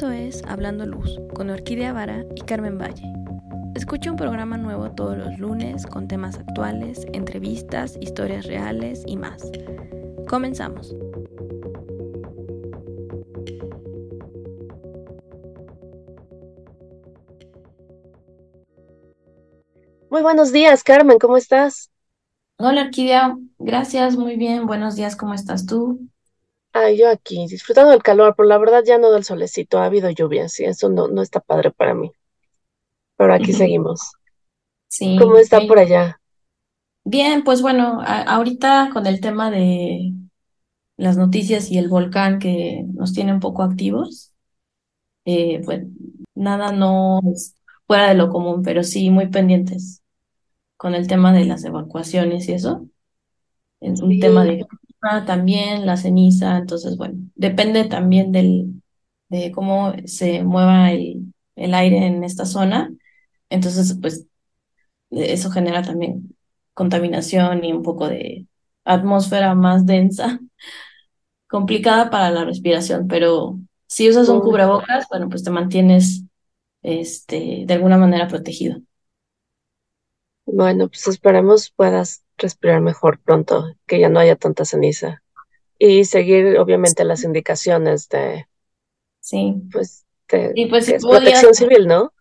Esto es Hablando Luz con Orquídea Vara y Carmen Valle. Escucha un programa nuevo todos los lunes con temas actuales, entrevistas, historias reales y más. Comenzamos. Muy buenos días, Carmen, ¿cómo estás? Hola, Orquídea. Gracias, muy bien. Buenos días, ¿cómo estás tú? Ay, yo aquí, disfrutando del calor, pero la verdad ya no del solecito, ha habido lluvia, sí, eso no, no está padre para mí. Pero aquí seguimos. ¿Cómo Sí, está por allá? bien. Pues bueno, a- ahorita con el tema de las noticias y el volcán que nos tiene un poco activos, eh, pues nada no es fuera de lo común, pero sí muy pendientes con el tema de las evacuaciones y eso. Es un tema de también, la ceniza, entonces bueno, depende también del, de cómo se mueva el, el aire en esta zona. Entonces, pues eso genera también contaminación y un poco de atmósfera más densa, complicada para la respiración, pero si usas un cubrebocas, bueno, pues te mantienes este, de alguna manera protegido. bueno, pues esperemos puedas respirar mejor pronto, que ya no haya tanta ceniza. Y seguir, obviamente, las indicaciones de, Sí, pues, de, y pues si que es podías, protección civil, ¿no?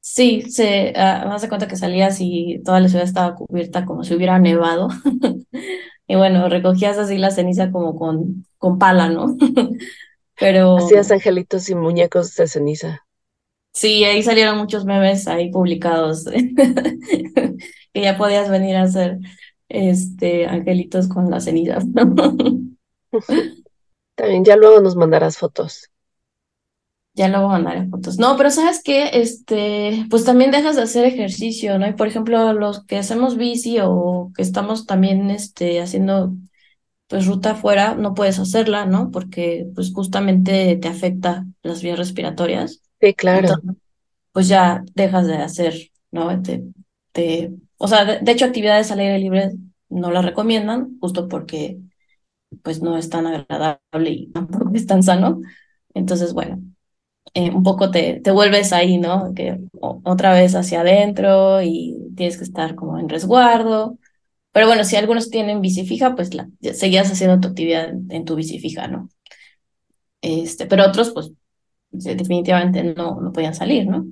sí, se, ah, me das cuenta que salías y toda la ciudad estaba cubierta como si hubiera nevado. Y bueno, recogías así la ceniza como con, con pala, ¿no? Hacías Pero angelitos y muñecos de ceniza. Sí, ahí salieron muchos memes ahí publicados que ya podías venir a hacer este angelitos con las cenizas. También ya luego nos mandarás fotos. Ya luego mandaré fotos. No, pero ¿sabes qué? Este, pues también dejas de hacer ejercicio, ¿no? Y por ejemplo, los que hacemos bici o que estamos también este haciendo pues ruta afuera, no puedes hacerla, ¿no? Porque pues justamente te afecta las vías respiratorias. Sí, claro. Entonces, pues ya dejas de hacer, ¿no? Te, te, o sea, de, de hecho, actividades al aire libre no las recomiendan, justo porque pues no es tan agradable y tampoco es tan sano. Entonces, bueno, eh, un poco te, te vuelves ahí, ¿no? Que otra vez hacia adentro y tienes que estar como en resguardo. Pero bueno, si algunos tienen bici fija, pues la, seguías haciendo tu actividad en, en tu bici fija, ¿no? Este, pero otros, pues definitivamente no, no podían salir, ¿no?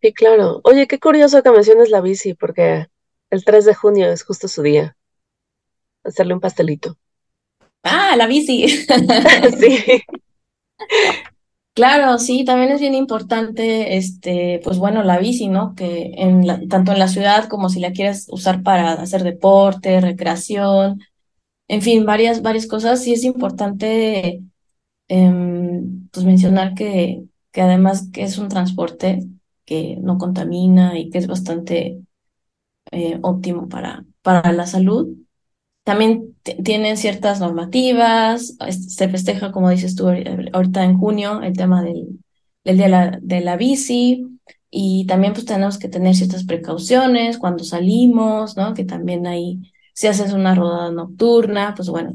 Sí, claro. Oye, qué curioso que menciones la bici, porque el 3 de junio es justo su día. Hacerle un pastelito. Ah, la bici. Sí, Claro, sí, también es bien importante, este, pues bueno, la bici, ¿no? Que en la- tanto en la ciudad como si la quieres usar para hacer deporte, recreación, en fin, varias, varias cosas, sí es importante, em, pues mencionar que, que además que es un transporte que no contamina y que es bastante eh, óptimo para, para la salud. También tienen ciertas normativas, se festeja, como dices tú, ahori- ahorita en junio, el tema del, del día de la, de la bici, y también pues tenemos que tener ciertas precauciones cuando salimos, ¿no? Que también ahí, si haces una rodada nocturna, pues bueno,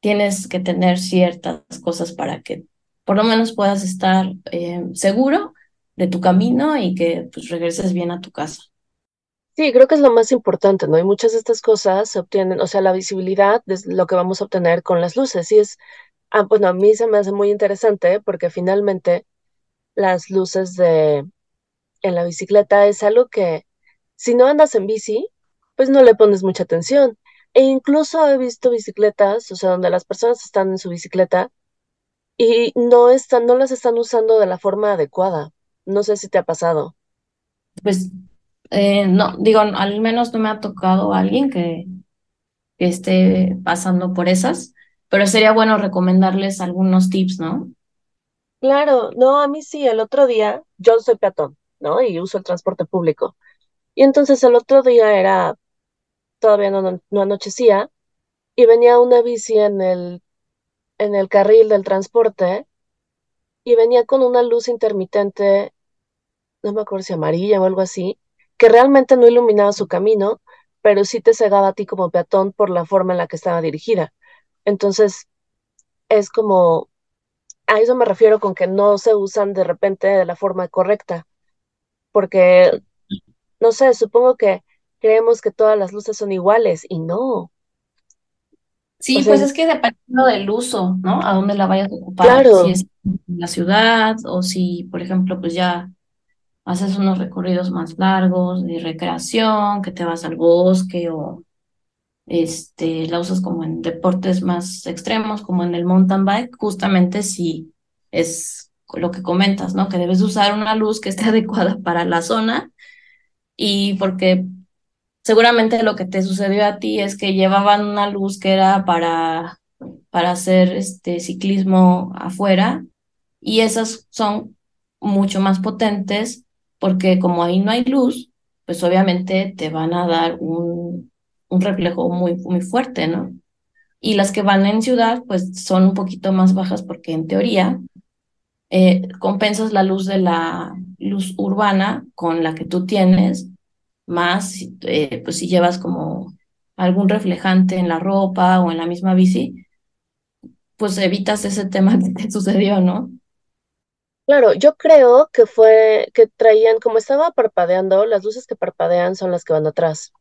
tienes que tener ciertas cosas para que por lo menos puedas estar eh, seguro de tu camino y que pues regreses bien a tu casa. Sí, creo que es lo más importante, ¿no? Y muchas de estas cosas se obtienen, o sea, la visibilidad es lo que vamos a obtener con las luces. Y es, ah, bueno, a mí se me hace muy interesante porque finalmente las luces de en la bicicleta es algo que si no andas en bici, pues no le pones mucha atención. E incluso he visto bicicletas, o sea, donde las personas están en su bicicleta y no están, no las están usando de la forma adecuada. No sé si te ha pasado. Pues eh, no, digo, al menos no me ha tocado alguien que que esté pasando por esas, pero sería bueno recomendarles algunos tips, ¿no? Claro, no, a mí sí, el otro día, yo soy peatón, ¿no? Y uso el transporte público. Y entonces el otro día era, todavía no, no, no anochecía, y venía una bici en el, en el carril del transporte y venía con una luz intermitente, no me acuerdo si amarilla o algo así, que realmente no iluminaba su camino, pero sí te cegaba a ti como peatón por la forma en la que estaba dirigida. Entonces, es como a eso me refiero con que no se usan de repente de la forma correcta, porque, no sé, supongo que creemos que todas las luces son iguales y no. Sí, pues es que dependiendo del uso, ¿no? A dónde la vayas a ocupar, si es en la ciudad o si, por ejemplo, pues ya haces unos recorridos más largos de recreación, que te vas al bosque o este, la usas como en deportes más extremos, como en el mountain bike, justamente si es lo que comentas, ¿no? Que debes usar una luz que esté adecuada para la zona y porque seguramente lo que te sucedió a ti es que llevaban una luz que era para, para hacer este ciclismo afuera y esas son mucho más potentes porque como ahí no hay luz, pues obviamente te van a dar un, un reflejo muy, muy fuerte, ¿no? Y las que van en ciudad, pues son un poquito más bajas porque en teoría eh, compensas la luz de la luz urbana con la que tú tienes, más eh, pues si llevas como algún reflejante en la ropa o en la misma bici, pues evitas ese tema que te sucedió, ¿no? Claro, yo creo que fue que traían, como estaba parpadeando, las luces que parpadean son las que van atrás.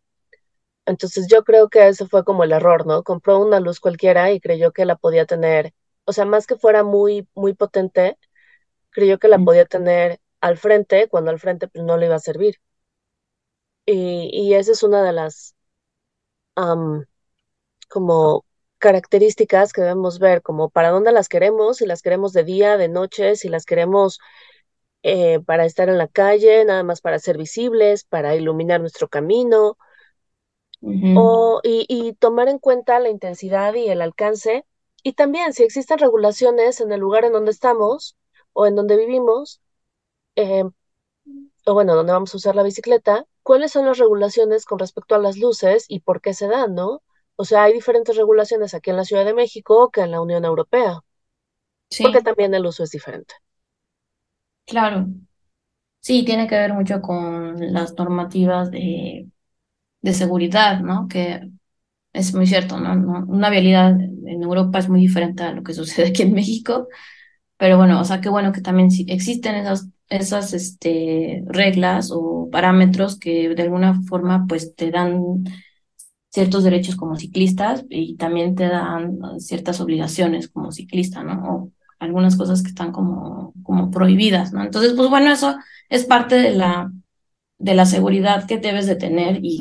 Entonces yo creo que ese fue como el error, ¿no? Compró una luz cualquiera y creyó que la podía tener, o sea, más que fuera muy, muy potente, creyó que la podía tener al frente, cuando al frente pues, no le iba a servir. Y, y esa es una de las como características que debemos ver, como para dónde las queremos, si las queremos de día, de noche, si las queremos eh, para estar en la calle, nada más para ser visibles, para iluminar nuestro camino, o, y, tomar en cuenta la intensidad y el alcance. Y también si existen regulaciones en el lugar en donde estamos o en donde vivimos, eh, o bueno, donde vamos a usar la bicicleta, cuáles son las regulaciones con respecto a las luces y por qué se dan, ¿no? O sea, hay diferentes regulaciones aquí en la Ciudad de México que en la Unión Europea, porque también el uso es diferente. Claro. Sí, tiene que ver mucho con las normativas de de seguridad, ¿no? Que es muy cierto, ¿no? Una vialidad en Europa es muy diferente a lo que sucede aquí en México, pero bueno, o sea, qué bueno que también existen esas, esas este, reglas o parámetros que de alguna forma pues te dan ciertos derechos como ciclistas y también te dan ciertas obligaciones como ciclista, ¿no? O algunas cosas que están como, como prohibidas, ¿no? Entonces, pues bueno, eso es parte de la, de la seguridad que debes de tener y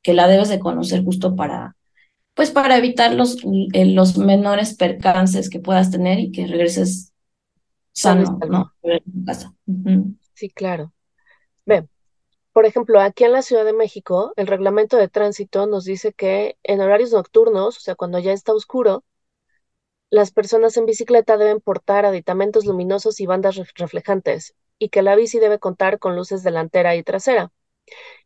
que la debes de conocer justo para, pues para evitar los, eh, los menores percances que puedas tener y que regreses sano, ¿no? Sí, claro. Por ejemplo, aquí en la Ciudad de México, el reglamento de tránsito nos dice que en horarios nocturnos, o sea, cuando ya está oscuro, las personas en bicicleta deben portar aditamentos luminosos y bandas reflejantes, y que la bici debe contar con luces delantera y trasera.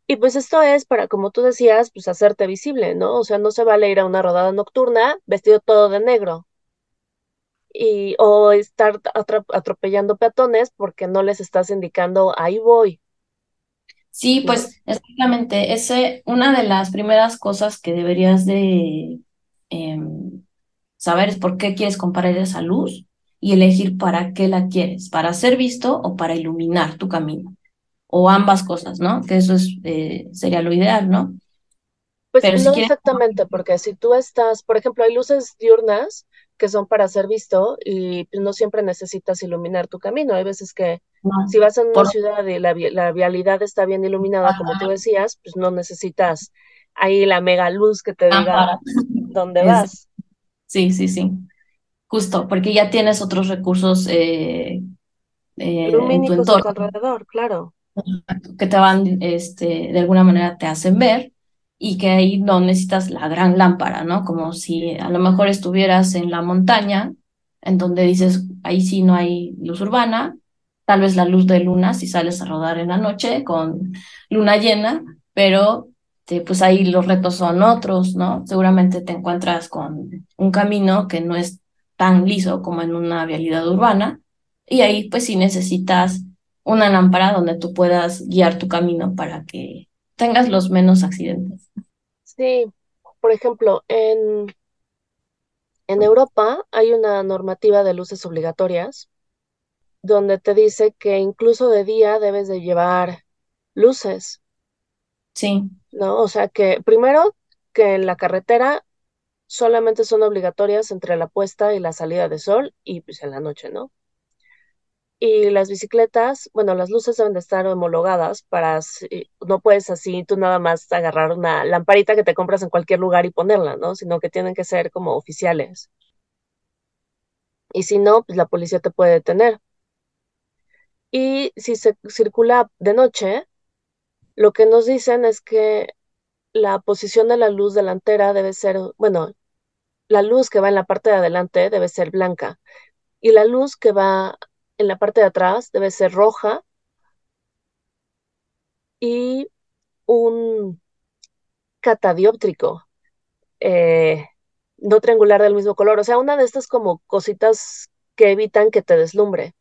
Y pues esto es para, como tú decías, pues hacerte visible, ¿no? O sea, no se vale ir a una rodada nocturna vestido todo de negro. Y, o estar atropellando peatones porque no les estás indicando, ahí voy. Sí, pues exactamente. Ese, una de las primeras cosas que deberías de em, saber es por qué quieres comprar esa luz y elegir para qué la quieres, para ser visto o para iluminar tu camino o ambas cosas, ¿no? Que eso es, eh, sería lo ideal, ¿no? Pues no exactamente, porque si tú estás, por ejemplo, hay luces diurnas que son para ser visto y no siempre necesitas iluminar tu camino. Hay veces que si vas a una ciudad y la, la, vialidad está bien iluminada, como tú decías, pues no necesitas ahí la mega luz que te diga dónde vas. Sí, sí, sí. Justo, porque ya tienes otros recursos eh, eh, en tu entorno. alrededor, claro que te van, este, de alguna manera te hacen ver y que ahí no necesitas la gran lámpara, ¿no? Como si a lo mejor estuvieras en la montaña, en donde dices, ahí sí no hay luz urbana, tal vez la luz de luna si sales a rodar en la noche con luna llena, pero pues ahí los retos son otros, ¿no? Seguramente te encuentras con un camino que no es tan liso como en una vialidad urbana y ahí pues sí necesitas una lámpara donde tú puedas guiar tu camino para que tengas los menos accidentes. Sí, por ejemplo, en, En Europa hay una normativa de luces obligatorias donde te dice que incluso de día debes de llevar luces, Sí, ¿no? O sea que primero que en la carretera solamente son obligatorias entre la puesta y la salida de sol y pues en la noche, ¿no? Y las bicicletas, bueno, las luces deben de estar homologadas para, no puedes así tú nada más agarrar una lamparita que te compras en cualquier lugar y ponerla, ¿no? Sino que tienen que ser como oficiales. Y si no, pues la policía te puede detener. Y si se circula de noche, lo que nos dicen es que la posición de la luz delantera debe ser, bueno, la luz que va en la parte de adelante debe ser blanca y la luz que va en la parte de atrás debe ser roja y un catadióptrico, eh, no triangular del mismo color, o sea, una de estas como cositas que evitan que te deslumbre,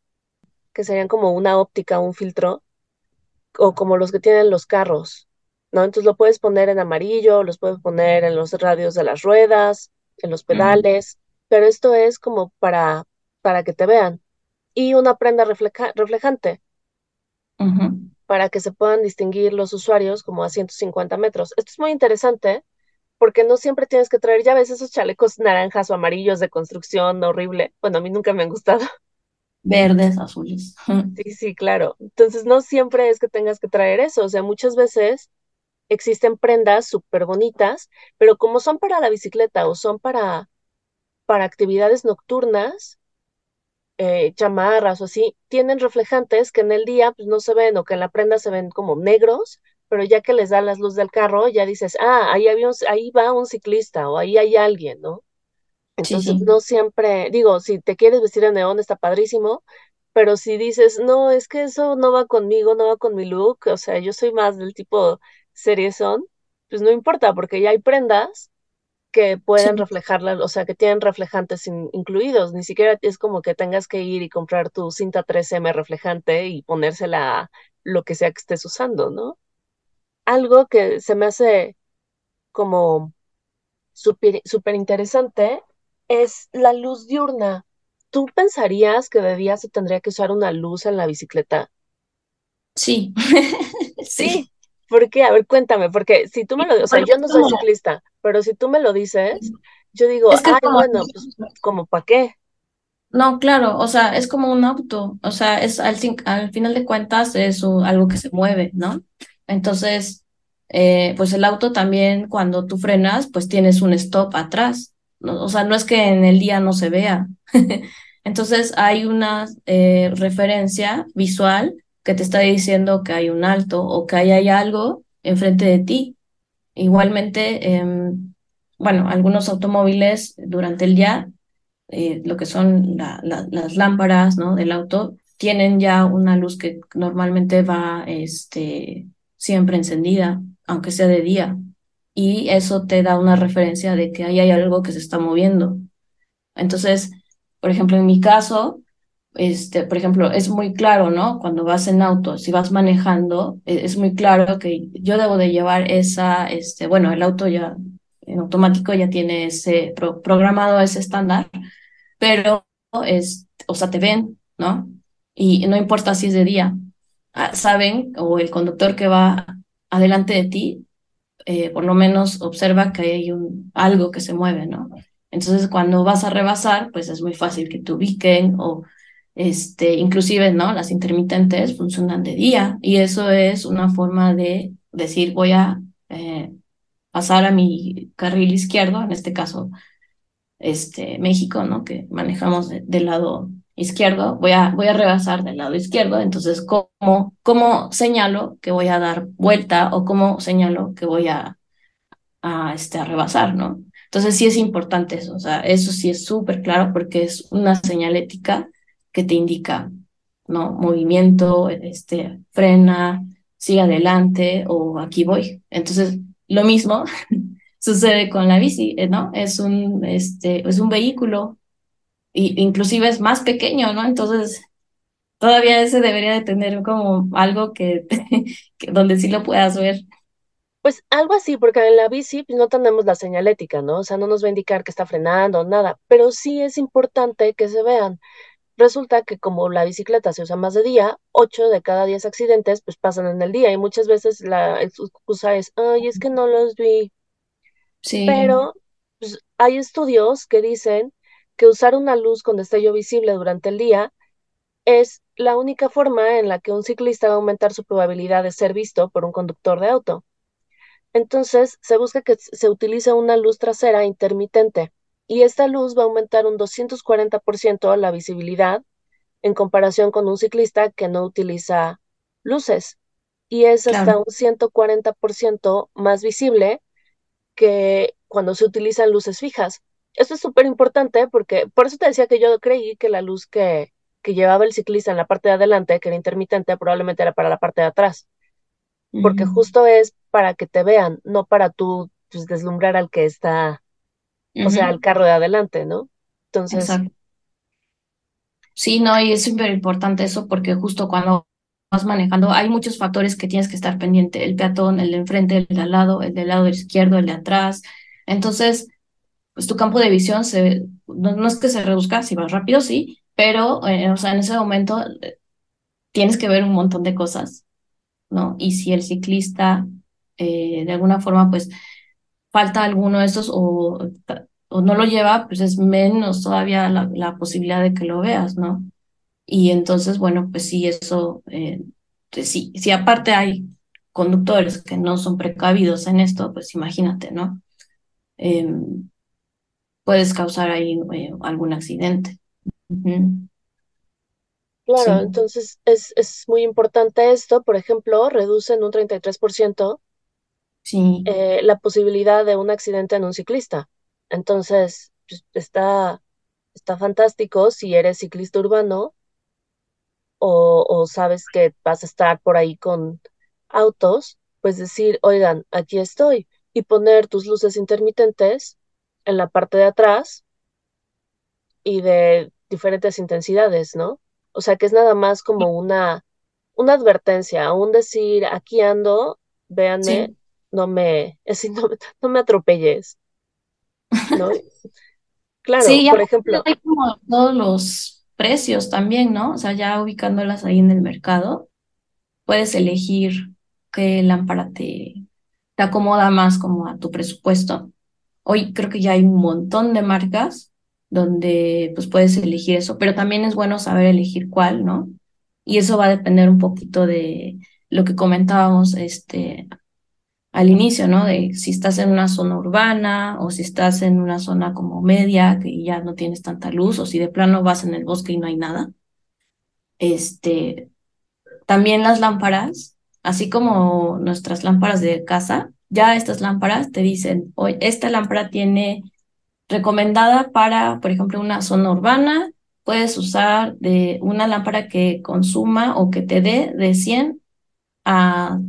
que serían como una óptica, un filtro, o como los que tienen los carros, ¿no? Entonces lo puedes poner en amarillo, los puedes poner en los radios de las ruedas, en los mm, pedales, pero esto es como para, para que te vean. Y una prenda refleja- reflejante para que se puedan distinguir los usuarios como a 150 metros. Esto es muy interesante porque no siempre tienes que traer, ya ves, esos chalecos naranjas o amarillos de construcción horrible. Bueno, a mí nunca me han gustado. Verdes, azules. Sí, sí, claro. Entonces, no siempre es que tengas que traer eso. O sea, muchas veces existen prendas súper bonitas, pero como son para la bicicleta o son para, para actividades nocturnas, eh, chamarras o así, tienen reflejantes que en el día pues no se ven o que en la prenda se ven como negros, pero ya que les da las luz del carro, ya dices, ah, ahí había un- ahí va un ciclista o ahí hay alguien, ¿no? Entonces sí, no siempre, digo, si te quieres vestir de neón está padrísimo, pero si dices, no, es que eso no va conmigo, no va con mi look, o sea, yo soy más del tipo seriezón, pues no importa, porque ya hay prendas que pueden sí, reflejarla, o sea, que tienen reflejantes in- incluidos, ni siquiera es como que tengas que ir y comprar tu cinta 3M reflejante y ponérsela a lo que sea que estés usando, ¿no? Algo que se me hace como súper interesante es la luz diurna. ¿Tú pensarías que de día se tendría que usar una luz en la bicicleta? sí, Sí. ¿por qué? A ver, cuéntame, porque si tú me lo, o sea, yo no soy ciclista, pero si tú me lo dices, yo digo, es que es ay, como, bueno, pues, como para qué? no, claro, o sea, es como un auto, o sea, es al, al final de cuentas es algo que se mueve, ¿no? Entonces, eh, pues el auto también cuando tú frenas, pues tienes un stop atrás, ¿no? O sea, no es que en el día no se vea. Entonces, hay una eh, referencia visual que te está diciendo que hay un alto o que ahí hay algo enfrente de ti. Igualmente, em, bueno, algunos automóviles durante el día eh, lo que son la- la- las lámparas, ¿no? del auto, tienen ya una luz que normalmente va este, siempre encendida, aunque sea de día. Y eso te da una referencia de que ahí hay algo que se está moviendo. Entonces, por ejemplo, en mi caso, este, por ejemplo, es muy claro, ¿no? Cuando vas en auto, si vas manejando, e- es muy claro que yo debo de llevar esa, este, bueno, el auto ya en automático ya tiene ese pro- programado ese estándar pero es, o sea, te ven, ¿no? Y no importa si es de día, ah, saben, o el conductor que va adelante de ti, eh, por lo menos observa que hay un, algo que se mueve, ¿no? Entonces, cuando vas a rebasar, pues es muy fácil que te ubiquen o, este, inclusive, ¿no? Las intermitentes funcionan de día y eso es una forma de decir, voy a eh, pasar a mi carril izquierdo, en este caso este, México, ¿no? Que manejamos de- del lado izquierdo, voy a, voy a rebasar del lado izquierdo, entonces, ¿cómo, cómo señalo que voy a dar vuelta o cómo señalo que voy a, a, este, a rebasar, ¿no? Entonces, sí es importante eso, o sea, eso sí es súper claro porque es una señalética que te indica, ¿no? Movimiento, este, frena, sigue adelante o aquí voy. Entonces, lo mismo sucede con la bici, ¿no? Es un, este, es un vehículo y inclusive es más pequeño, ¿no? Entonces, todavía ese debería de tener como algo que, que donde sí lo puedas ver. Pues algo así, porque en la bici no tenemos la señalética, ¿no? O sea, no nos va a indicar que está frenando, nada, pero sí es importante que se vean. Resulta que como la bicicleta se usa más de día, 8 de cada 10 accidentes pues pasan en el día y muchas veces la excusa es, ay, es que no los vi. Sí, Pero pues, hay estudios que dicen que usar una luz con destello visible durante el día es la única forma en la que un ciclista va a aumentar su probabilidad de ser visto por un conductor de auto. Entonces, se busca que se utilice una luz trasera intermitente y esta luz va a aumentar un 240% la visibilidad en comparación con un ciclista que no utiliza luces y es hasta un 140% más visible que cuando se utilizan luces fijas. Esto es súper importante porque por eso te decía que yo creí que la luz que, que llevaba el ciclista en la parte de adelante, que era intermitente, probablemente era para la parte de atrás, porque Ujú, justo es para que te vean, no para tú pues, deslumbrar al que está, o sea, al carro de adelante, ¿no? Entonces, exacto. Sí, no, y es súper importante eso porque justo cuando vas manejando hay muchos factores que tienes que estar pendiente, el peatón, el de enfrente, el de al lado, el del lado izquierdo, el de atrás. Entonces, pues tu campo de visión se, no, es que se reduzca, si vas rápido, sí, pero, eh, o sea, en ese momento eh, tienes que ver un montón de cosas, ¿no? Y si el ciclista, eh, de alguna forma, pues falta alguno de estos o, o no lo lleva, pues es menos todavía la, posibilidad de que lo veas, ¿no? Y entonces, bueno, pues sí, eso, pues sí, si aparte hay conductores que no son precavidos en esto, pues imagínate, ¿no? Em, puedes causar ahí eh, algún accidente. Claro, Sí, entonces es, es muy importante esto, por ejemplo, reduce en un 33% sí, eh, la posibilidad de un accidente en un ciclista. Entonces, pues, está, está fantástico si eres ciclista urbano o, o sabes que vas a estar por ahí con autos, pues decir, oigan, aquí estoy, y poner tus luces intermitentes en la parte de atrás y de diferentes intensidades, ¿no? O sea, que es nada más como una, una advertencia, un decir, aquí ando, véanme, sí. no me, es no, no me atropelles, ¿no? Claro, Sí, ya por ejemplo, hay como todos los precios también, ¿no? O sea, ya ubicándolas ahí en el mercado, puedes elegir qué lámpara te, te acomoda más como a tu presupuesto. Hoy creo que ya hay un montón de marcas donde pues puedes elegir eso, pero también es bueno saber elegir cuál, ¿no? Y eso va a depender un poquito de lo que comentábamos este al inicio, ¿no? De si estás en una zona urbana o si estás en una zona como media que ya no tienes tanta luz o si de plano vas en el bosque y no hay nada. Este, también las lámparas, así como nuestras lámparas de casa, ya estas lámparas te dicen, hoy esta lámpara tiene recomendada para, por ejemplo, una zona urbana, puedes usar de una lámpara que consuma o que te dé de 100 a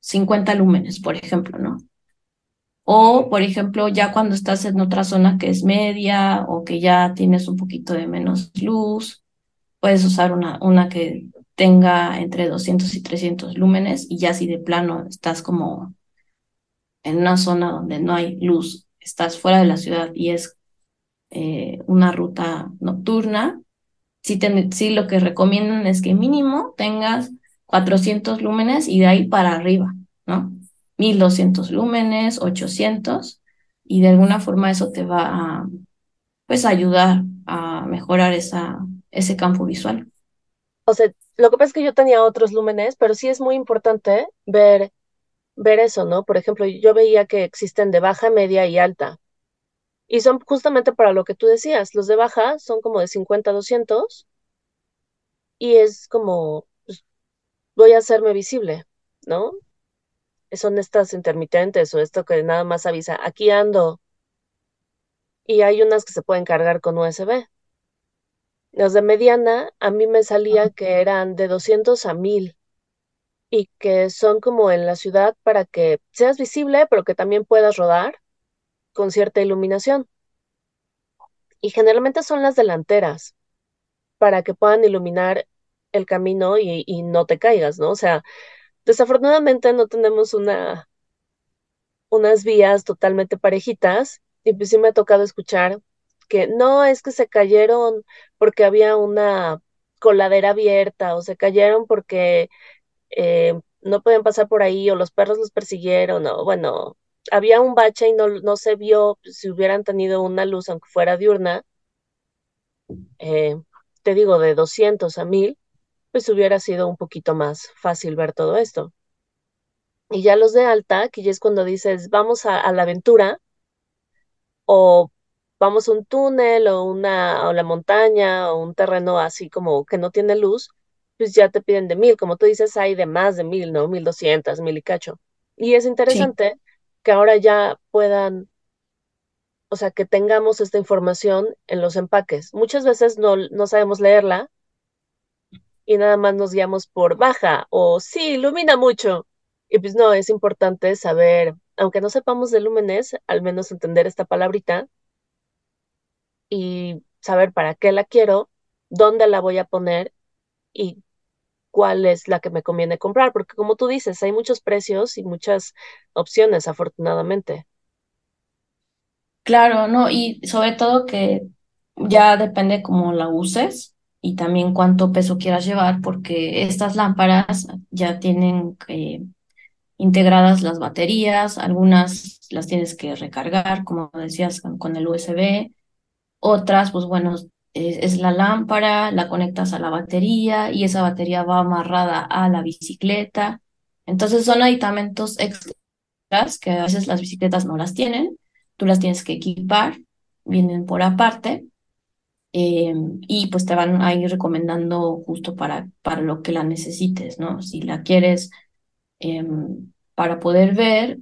50 lúmenes, por ejemplo, ¿no? O, por ejemplo, ya cuando estás en otra zona que es media o que ya tienes un poquito de menos luz, puedes usar una, una que tenga entre 200 y 300 lúmenes y ya si de plano estás como en una zona donde no hay luz, estás fuera de la ciudad y es eh, una ruta nocturna, sí, sí lo que recomiendan es que mínimo tengas 400 lúmenes y de ahí para arriba, ¿no? 1200 lúmenes, 800, y de alguna forma eso te va a, pues, ayudar a mejorar esa, ese campo visual. o sea, lo que pasa es que yo tenía otros lúmenes, pero sí es muy importante ver, ver eso, ¿no? Por ejemplo, yo veía que existen de baja, media y alta. Y son justamente para lo que tú decías. Los de baja son como de 50 a 200 y es como, pues, voy a hacerme visible, ¿no? Son estas intermitentes o esto que nada más avisa, aquí ando. Y hay unas que se pueden cargar con USB. Los de mediana, a mí me salía que eran de 200 a 1000 y que son como en la ciudad para que seas visible, pero que también puedas rodar con cierta iluminación. Y generalmente son las delanteras para que puedan iluminar el camino y, y no te caigas, ¿no? O sea, desafortunadamente no tenemos una, unas vías totalmente parejitas y pues sí me ha tocado escuchar que no es que se cayeron porque había una coladera abierta o se cayeron porque eh, no pueden pasar por ahí o los perros los persiguieron o bueno, había un bache y no, no se vio si hubieran tenido una luz aunque fuera diurna, eh, te digo de 200 a 1000, pues hubiera sido un poquito más fácil ver todo esto. Y ya los de alta, que ya es cuando dices, vamos a, a la aventura, o vamos a un túnel, o una, o la montaña, o un terreno así como que no tiene luz, pues ya te piden de mil. Como tú dices, hay de más de mil, ¿no? Mil doscientas, mil y cacho. Y es interesante que ahora ya puedan, o sea, que tengamos esta información en los empaques. Muchas veces no, no sabemos leerla y nada más nos guiamos por baja o sí, ilumina mucho. Y pues no, es importante saber, aunque no sepamos de lúmenes, al menos entender esta palabrita y saber para qué la quiero, dónde la voy a poner y cuál es la que me conviene comprar, porque como tú dices, hay muchos precios y muchas opciones, afortunadamente. Claro, no, y sobre todo que ya depende cómo la uses y también cuánto peso quieras llevar, porque estas lámparas ya tienen eh, integradas las baterías, algunas las tienes que recargar, como decías, con el USB, otras, pues bueno, es, la lámpara, la conectas a la batería y esa batería va amarrada a la bicicleta. Entonces son aditamentos extras que a veces las bicicletas no las tienen, tú las tienes que equipar, vienen por aparte em, y pues te van a ir recomendando justo para, para lo que la necesites, ¿no? Si la quieres em, para poder ver,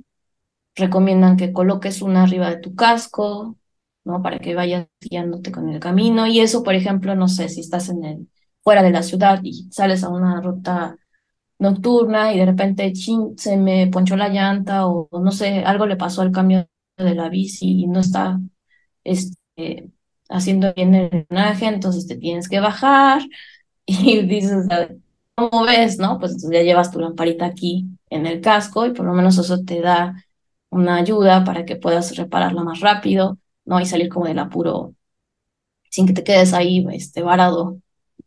recomiendan que coloques una arriba de tu casco, ¿no? Para que vayas guiándote con el camino. Y eso, por ejemplo, no sé, si estás en el, fuera de la ciudad y sales a una ruta nocturna y de repente se me ponchó la llanta o, no sé, algo le pasó al cambio de la bici y no está este, haciendo bien el drenaje, entonces te tienes que bajar y dices, ¿cómo ves? ¿No? Pues ya llevas tu lamparita aquí en el casco y por lo menos eso te da una ayuda para que puedas repararla más rápido. ¿No? Y salir como del apuro sin que te quedes ahí este, varado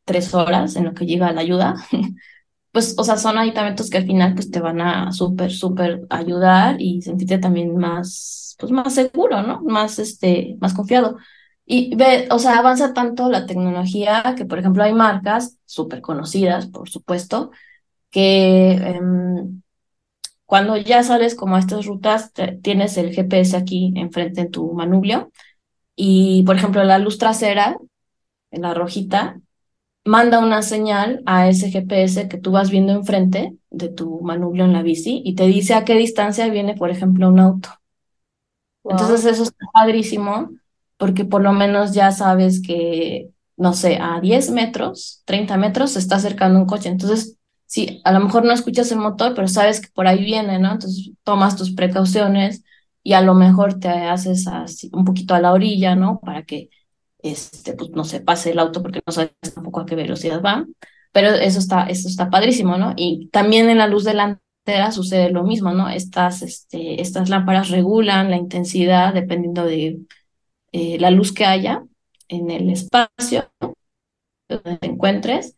tres horas en lo que llega la ayuda. pues, o sea, son aditamentos que al final pues te van a súper, súper ayudar y sentirte también más, pues más seguro, ¿no? Más, este, más confiado. Y ve, o sea, avanza tanto la tecnología que, por ejemplo, hay marcas súper conocidas, por supuesto, que em, cuando ya sales como a estas rutas, tienes el GPS aquí enfrente en tu manubrio y, por ejemplo, la luz trasera, en la rojita, manda una señal a ese GPS que tú vas viendo enfrente de tu manubrio en la bici y te dice a qué distancia viene, por ejemplo, un auto. Entonces eso está padrísimo porque por lo menos ya sabes que, no sé, a 10 metros, 30 metros se está acercando un coche. Entonces sí, a lo mejor no escuchas el motor, pero sabes que por ahí viene, ¿no? Entonces tomas tus precauciones y a lo mejor te haces así un poquito a la orilla, ¿no? Para que, este, pues no se pase el auto porque no sabes tampoco a qué velocidad va. Pero eso está, eso está padrísimo, ¿no? Y también en la luz delantera sucede lo mismo, ¿no? Estas, este, estas lámparas regulan la intensidad dependiendo de eh, la luz que haya en el espacio donde te encuentres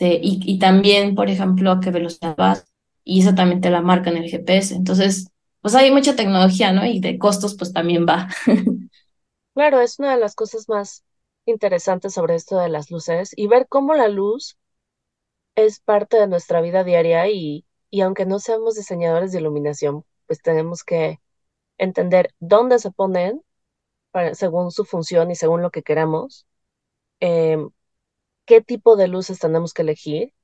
y, también, por ejemplo, a qué velocidad vas, y eso también te la marca en el GPS. Entonces, pues hay mucha tecnología, ¿no? Y de costos, pues también va. Claro, es una de las cosas más interesantes sobre esto de las luces y ver cómo la luz es parte de nuestra vida diaria y, y aunque no seamos diseñadores de iluminación, pues tenemos que entender dónde se ponen según su función y según lo que queramos. Em, qué tipo de luces tenemos que elegir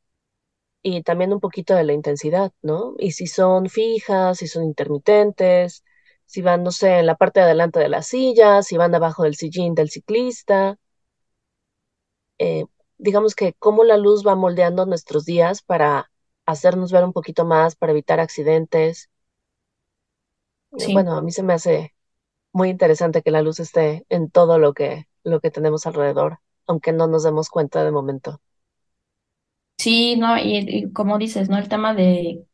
y también un poquito de la intensidad, ¿no? Y si son fijas, si son intermitentes, si van, no sé, en la parte de adelante de la silla, si van abajo del sillín del ciclista. Eh, digamos que cómo la luz va moldeando nuestros días para hacernos ver un poquito más, para evitar accidentes. Eh, bueno, a mí se me hace muy interesante que la luz esté en todo lo que, lo que tenemos alrededor aunque no nos demos cuenta de momento. Sí, no, y, como dices, ¿no? El tema de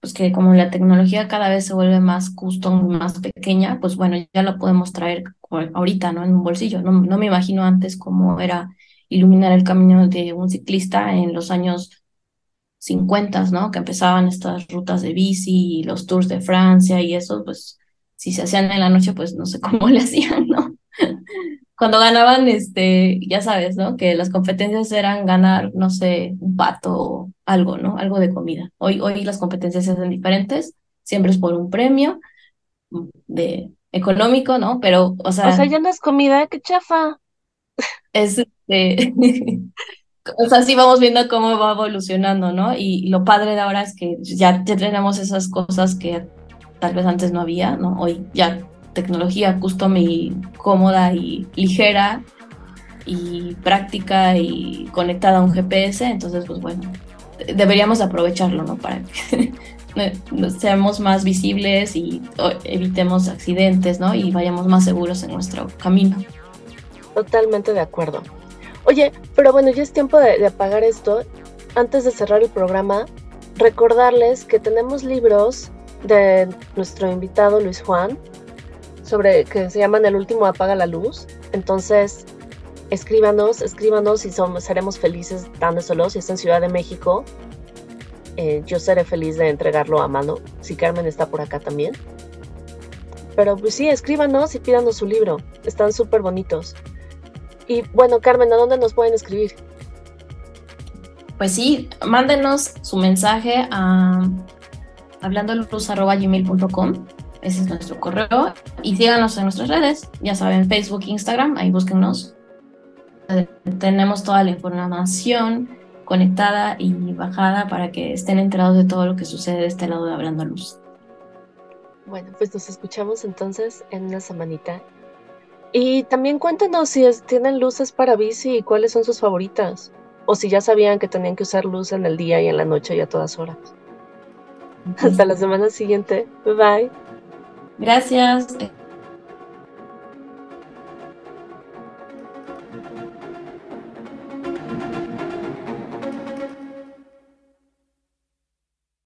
pues que como la tecnología cada vez se vuelve más custom, más pequeña, pues bueno, ya lo podemos traer ahorita, ¿no? En un bolsillo. No, no me imagino antes cómo era iluminar el camino de un ciclista en los años 50, ¿no? Que empezaban estas rutas de bici y los tours de Francia y eso, pues si se hacían en la noche, pues no sé cómo le hacían, ¿no? Cuando ganaban, este, ya sabes, ¿no? Que las competencias eran ganar, no sé, un pato o algo, ¿no? Algo de comida. Hoy, hoy las competencias se hacen diferentes, siempre es por un premio de económico, ¿no? Pero, o sea. O sea, ya no es comida, qué chafa. Es, este, o sea, sí vamos viendo cómo va evolucionando, ¿no? Y lo padre de ahora es que ya, ya tenemos esas cosas que tal vez antes no había, ¿no? Hoy ya tecnología custom y cómoda y ligera y práctica y conectada a un GPS, entonces pues bueno, deberíamos aprovecharlo, ¿no? Para que seamos más visibles y evitemos accidentes, ¿no? Y vayamos más seguros en nuestro camino. Totalmente de acuerdo. Oye, pero bueno, ya es tiempo de, apagar esto. Antes de cerrar el programa, recordarles que tenemos libros de nuestro invitado Luis Juan sobre que se llaman El último apaga la luz. Entonces, escríbanos, escríbanos y somos, seremos felices dándoselo. Si está en Ciudad de México, eh, yo seré feliz de entregarlo a mano. Si Carmen está por acá también. Pero pues sí, escríbanos y pídanos su libro. Están súper bonitos. Y bueno, Carmen, ¿a dónde nos pueden escribir? Pues sí, mándenos su mensaje a hablandoluz.gmail.com ese es nuestro correo. Y síganos en nuestras redes, ya saben, Facebook, Instagram, ahí búsquennos. Tenemos toda la información conectada y bajada para que estén enterados de todo lo que sucede de este lado de Hablando Luz. Bueno, pues nos escuchamos entonces en una semanita y también cuéntenos si tienen luces para bici y cuáles son sus favoritas. O si ya sabían que tenían que usar luz en el día y en la noche y a todas horas. Hasta la semana siguiente. Bye bye. Gracias.